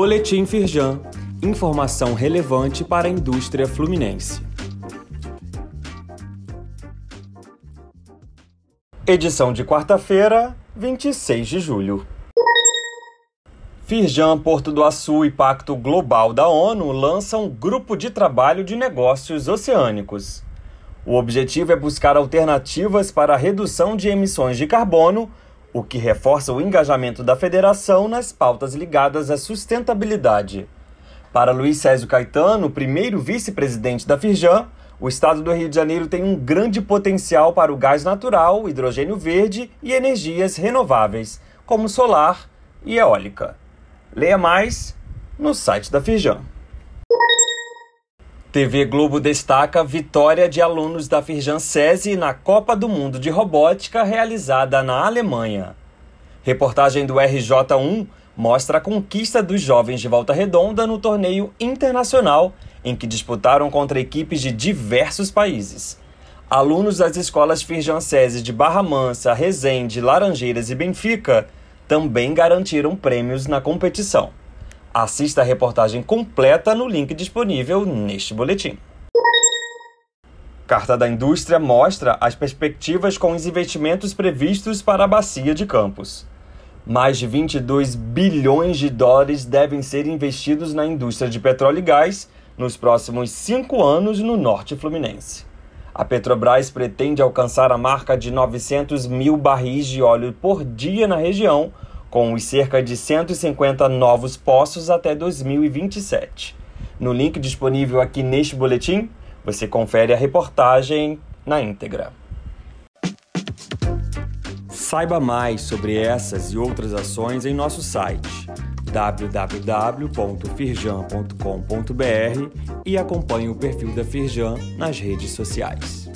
Boletim Firjan. Informação relevante para a indústria fluminense. Edição de quarta-feira, 26 de julho. Firjan, Porto do Açu e Pacto Global da ONU lançam Grupo de Trabalho de Negócios Oceânicos. O objetivo é buscar alternativas para a redução de emissões de carbono, o que reforça o engajamento da federação nas pautas ligadas à sustentabilidade. Para Luiz Césio Caetano, primeiro vice-presidente da Firjan, o estado do Rio de Janeiro tem um grande potencial para o gás natural, hidrogênio verde e energias renováveis, como solar e eólica. Leia mais no site da Firjan. TV Globo destaca vitória de alunos da Firjan SESI na Copa do Mundo de Robótica realizada na Alemanha. Reportagem do RJ1 mostra a conquista dos jovens de Volta Redonda no torneio internacional em que disputaram contra equipes de diversos países. Alunos das escolas Firjan SESI de Barra Mansa, Resende, Laranjeiras e Benfica também garantiram prêmios na competição. Assista a reportagem completa no link disponível neste boletim. Carta da Indústria mostra as perspectivas com os investimentos previstos para a Bacia de Campos. Mais de 22 bilhões de dólares devem ser investidos na indústria de petróleo e gás nos próximos cinco anos no norte fluminense. A Petrobras pretende alcançar a marca de 900 mil barris de óleo por dia na região com os cerca de 150 novos poços até 2027. No link disponível aqui neste boletim, você confere a reportagem na íntegra. Saiba mais sobre essas e outras ações em nosso site www.firjan.com.br e acompanhe o perfil da Firjan nas redes sociais.